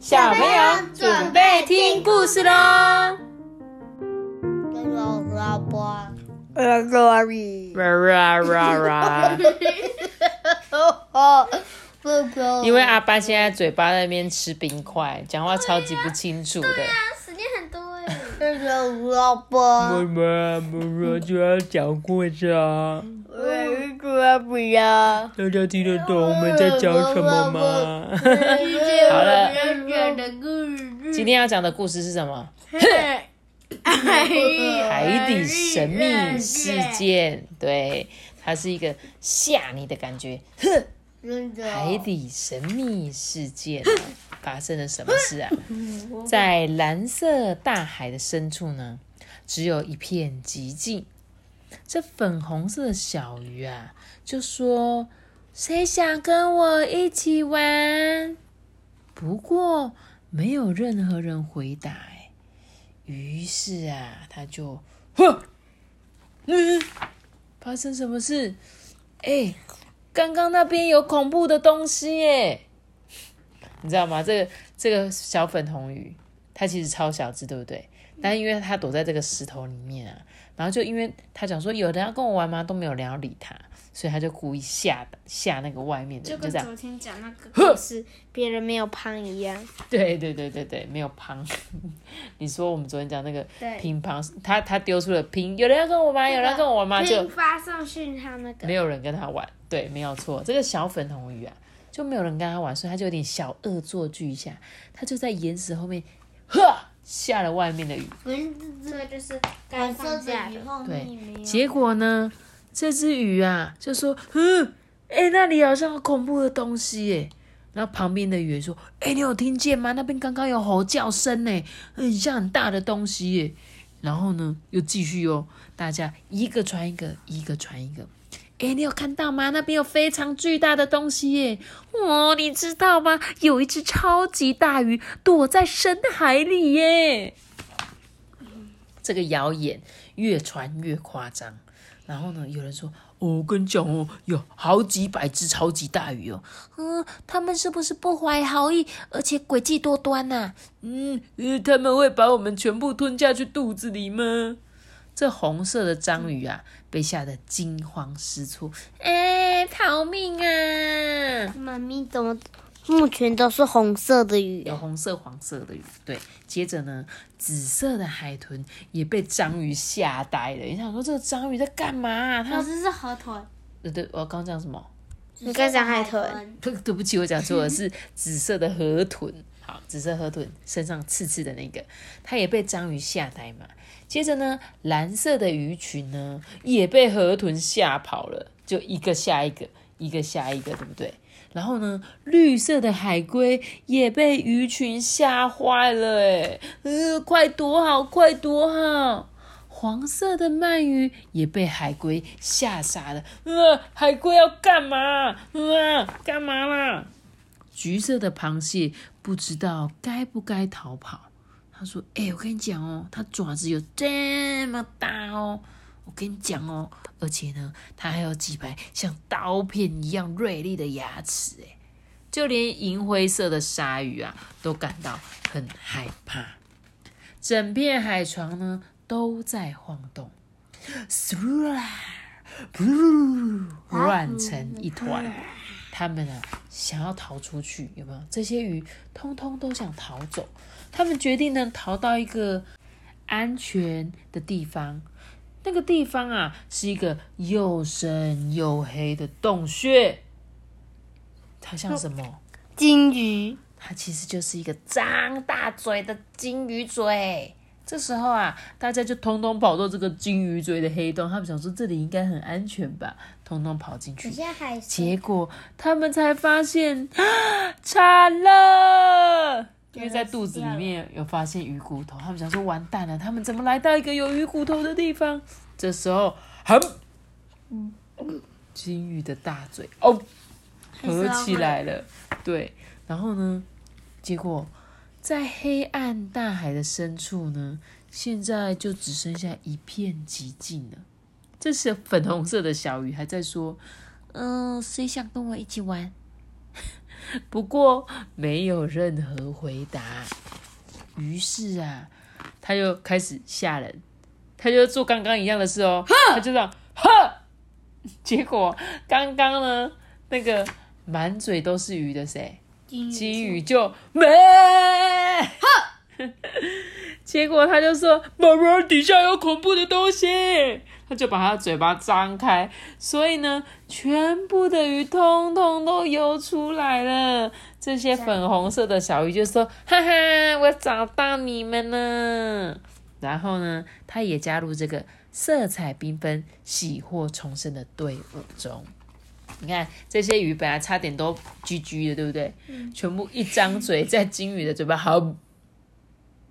小朋友准备听故事喽。啦啦啦！因为阿爸现在嘴巴在那边吃冰块，讲话超级不清楚的。时间很多哎。妈妈，妈妈就要讲故事啊！不要。大家听得懂我们在讲什么吗？好了，今天要讲的故事是什么？海底神秘事件。对，它是一个吓你的感觉。海底神秘事件发生了什么事啊？在蓝色大海的深处呢，只有一片寂静。这粉红色的小鱼啊，就说：“谁想跟我一起玩？”不过没有任何人回答。哎，于是啊，他就，哼，嗯，发生什么事？哎，刚刚那边有恐怖的东西耶！你知道吗？这个这个小粉红鱼，它其实超小只，对不对？但因为它躲在这个石头里面啊。然后就因为他讲说有人要跟我玩吗？都没有人要理他，所以他就故意吓吓那个外面的，就跟昨天讲那个故事，别人没有胖一样。对对对对对，没有胖。你说我们昨天讲那个乒乓，他他丢出了乒，有人要跟我玩，有人要跟我玩吗？就发送讯号那个，没有人跟他玩。对，没有错，这个小粉红鱼啊，就没有人跟他玩，所以他就有点小恶作剧一下，他就在岩石后面，呵。下了外面的鱼，这个就是该放假的。对，结果呢，这只鱼啊就说：“嗯，哎，那里好像有恐怖的东西耶。”然后旁边的鱼说：“哎，你有听见吗？那边刚刚有吼叫声呢，很像很大的东西耶。”然后呢，又继续哦，大家一个传一个，一个传一个。哎，你有看到吗？那边有非常巨大的东西耶！哦，你知道吗？有一只超级大鱼躲在深海里耶！这个谣言越传越夸张。然后呢，有人说：“我跟你讲哦，有好几百只超级大鱼哦。嗯，他们是不是不怀好意，而且诡计多端呐？嗯，他们会把我们全部吞下去肚子里吗？”这红色的章鱼啊，被吓得惊慌失措，哎，逃命啊！妈咪怎么目前都是红色的鱼？有红色、黄色的鱼。对，接着呢，紫色的海豚也被章鱼吓呆了。你想说这个章鱼在干嘛？它是是河豚。对对，我刚讲什么？你刚讲海豚。对，对不起，我讲错了，是紫色的河豚。紫色河豚身上刺刺的那个，它也被章鱼吓呆嘛。接着呢，蓝色的鱼群呢也被河豚吓跑了，就一个下一个，一个下一个，对不对？然后呢，绿色的海龟也被鱼群吓坏了，哎，呃，快躲好，快躲好！黄色的鳗鱼也被海龟吓傻了，呃，海龟要干嘛？呃，干嘛啦？橘色的螃蟹不知道该不该逃跑。他说：“哎，我跟你讲哦，它爪子有这么大哦，我跟你讲哦，而且呢，它还有几排像刀片一样锐利的牙齿，哎，就连银灰色的鲨鱼啊，都感到很害怕。整片海床呢，都在晃动，乱成一团。他们啊，想要逃出去，有没有？这些鱼通通都想逃走。”他们决定呢，逃到一个安全的地方。那个地方啊，是一个又深又黑的洞穴。它像什么？金鱼。它其实就是一个张大嘴的金鱼嘴。这时候啊，大家就通通跑到这个金鱼嘴的黑洞。他们想说，这里应该很安全吧？通通跑进去。结果他们才发现，惨了。因为在肚子里面有发现鱼骨头，他们想说完蛋了，他们怎么来到一个有鱼骨头的地方？这时候，很，金鱼的大嘴哦合起来了，对，然后呢，结果在黑暗大海的深处呢，现在就只剩下一片寂静了。这是粉红色的小鱼还在说：“嗯，谁想跟我一起玩？” 不过没有任何回答。于是啊，他又开始吓人，他就做刚刚一样的事哦，他就这样，呵。结果刚刚呢，那个满嘴都是鱼的谁？金鱼就没。结果他就说：“妈妈，底下有恐怖的东西。”他就把他嘴巴张开，所以呢，全部的鱼通通都游出来了。这些粉红色的小鱼就说：“哈哈，我找到你们了。”然后呢，他也加入这个色彩缤纷、喜获重生的队伍中。你看这些鱼本来差点都居居的，对不对？全部一张嘴在金鱼的嘴巴好，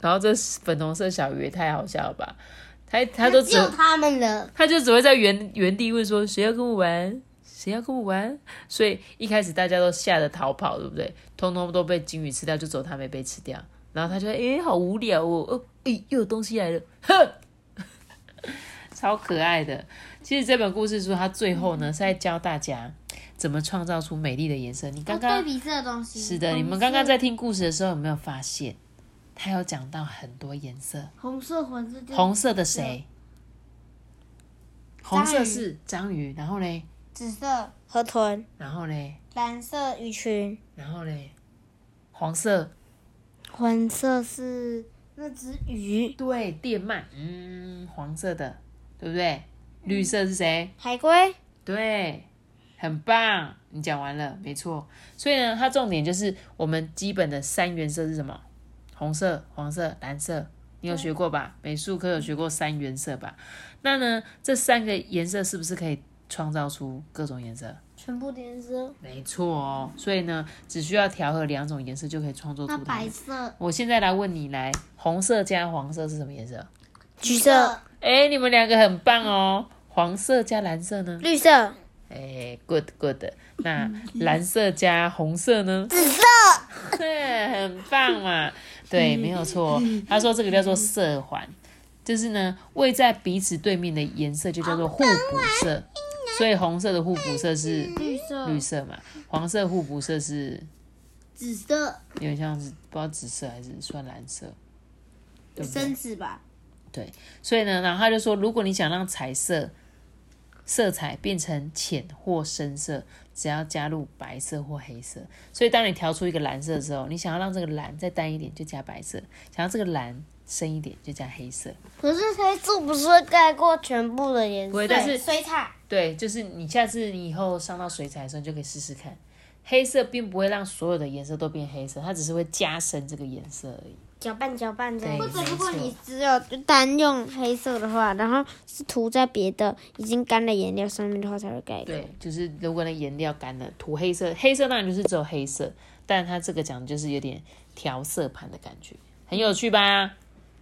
然后这粉红色小鱼也太好笑了吧？他他都只他们了。他就只会在原原地问说谁要跟我玩，谁要跟我玩？所以一开始大家都吓得逃跑，对不对？通通都被金鱼吃掉，就走他没被吃掉。然后他就诶、好无聊哦，哦，诶、又有东西来了，哼，超可爱的。其实这本故事书它最后呢是在教大家怎么创造出美丽的颜色。你刚刚对比色的东西。是的，你们刚刚在听故事的时候有没有发现，它有讲到很多颜色？红色、黄色、红色的谁？红色是章鱼，然后嘞，紫色。河豚，然后嘞，蓝色鱼群，然后嘞，黄色。黄色是那只鱼，对电鳗，嗯，黄色的，对不对？绿色是谁？海龟，对，很棒，你讲完了，没错。所以呢，它重点就是我们基本的三原色是什么？红色、黄色、蓝色，你有学过吧？美术课有学过三原色吧？那呢，这三个颜色是不是可以创造出各种颜色？全部的颜色。没错哦。所以呢，只需要调和两种颜色就可以创作出它。白色、我现在来问你，来，红色加黄色是什么颜色？橘色、哎，你们两个很棒哦。黄色加蓝色呢？绿色、哎，good good。那蓝色加红色呢？紫色。对，很棒嘛。对，没有错。他说这个叫做色环，就是呢位在彼此对面的颜色就叫做互补色。所以红色的互补色是绿色、绿色嘛，黄色互补色是紫色、有点像是不知道紫色还是算蓝色，对不对？深紫吧。所以呢，然后他就说，如果你想让彩色色彩变成浅或深色，只要加入白色或黑色。所以当你调出一个蓝色的时候，你想要让这个蓝再淡一点，就加白色；想要这个蓝深一点，就加黑色。可是黑色不是会盖过全部的颜色？不会但是水彩对，就是你下次你以后上到水彩的时候，你就可以试试看。黑色并不会让所有的颜色都变黑色，它只是会加深这个颜色而已。搅拌搅拌这样。或者如果你只有就单用黑色的话，然后是涂在别的已经干的颜料上面的话，才会盖过。对，就是如果那颜料干了，涂黑色，黑色当然就是只有黑色，但它这个讲的就是有点调色盘的感觉，很有趣吧？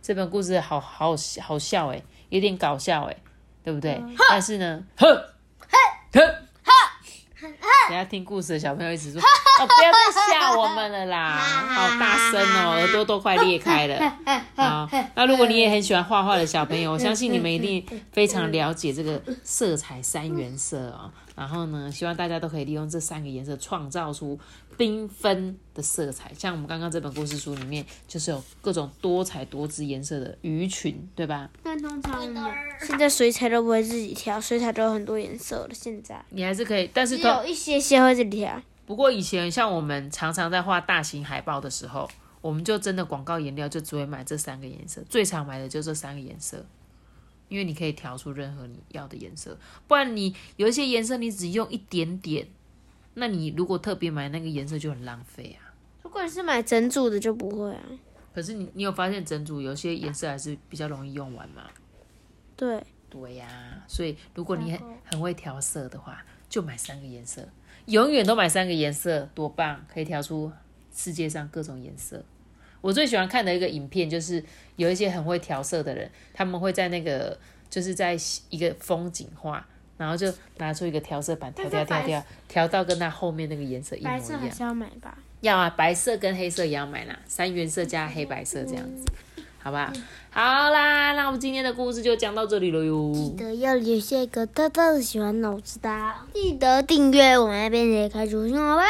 这本故事好好好笑诶，有点搞笑诶，对不对？但是呢，呵，呵，等下听故事的小朋友一直说哦，不要再吓我们了啦，好大声哦，耳朵都快裂开了。好，那如果你也很喜欢画画的小朋友，我相信你们一定非常了解这个色彩三原色哦。然后呢，希望大家都可以利用这三个颜色创造出缤纷的色彩。像我们刚刚这本故事书里面，就是有各种多彩多姿颜色的鱼群，对吧？但通常现在水彩都不会自己调，水彩都有很多颜色了。现在你还是可以，但是都有一些些会自己调。不过以前像我们常常在画大型海报的时候，我们就真的广告颜料就只会买这三个颜色，最常买的就这三个颜色，因为你可以调出任何你要的颜色。不然你有一些颜色你只用一点点，那你如果特别买那个颜色就很浪费啊。如果你是买整组的就不会啊。可是你你有发现整组有些颜色还是比较容易用完吗？对，对呀、所以如果你很很会调色的话，就买三个颜色，永远都买三个颜色，多棒！可以调出世界上各种颜色。我最喜欢看的一个影片，就是有一些很会调色的人，他们会在那个就是在一个风景画，然后就拿出一个调色板，调调调调，调到跟它后面那个颜色一模一样。白色还是要买吧。要啊，白色跟黑色也要买啦，三原色加黑白色这样子，好吧？好啦，那我们今天的故事就讲到这里了哟。记得要留下一个大大的喜欢，我知道。记得订阅我们那边也开出信好吧。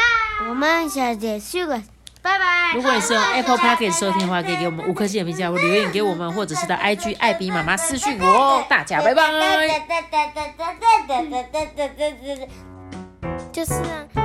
我们下节续个，拜拜。如果你是用 Apple p o c k e t 收听的话，可以给我们五颗星的评价或留言给我们，或者是到 IG 艾比妈妈私讯我哦。大家拜拜。就是啊有，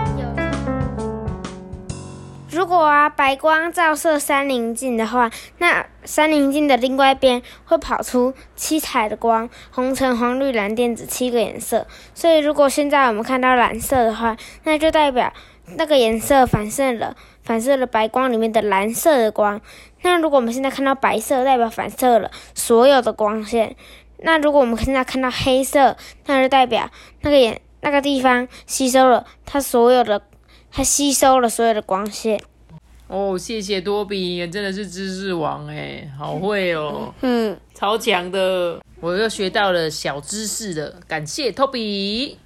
如果啊白光照射三棱镜的话，那三棱镜的另外一边会跑出七彩的光，红橙黄绿蓝靛紫七个颜色。所以如果现在我们看到蓝色的话，那就代表那个颜色反射了反射了白光里面的蓝色的光。那如果我们现在看到白色，代表反射了所有的光线。那如果我们现在看到黑色，那就代表那个颜那个地方吸收了它所有的，它吸收了所有的光线。哦，谢谢多比，真的是知识王哎，好会哦，嗯。超强的，我又学到了小知识了，感谢托比。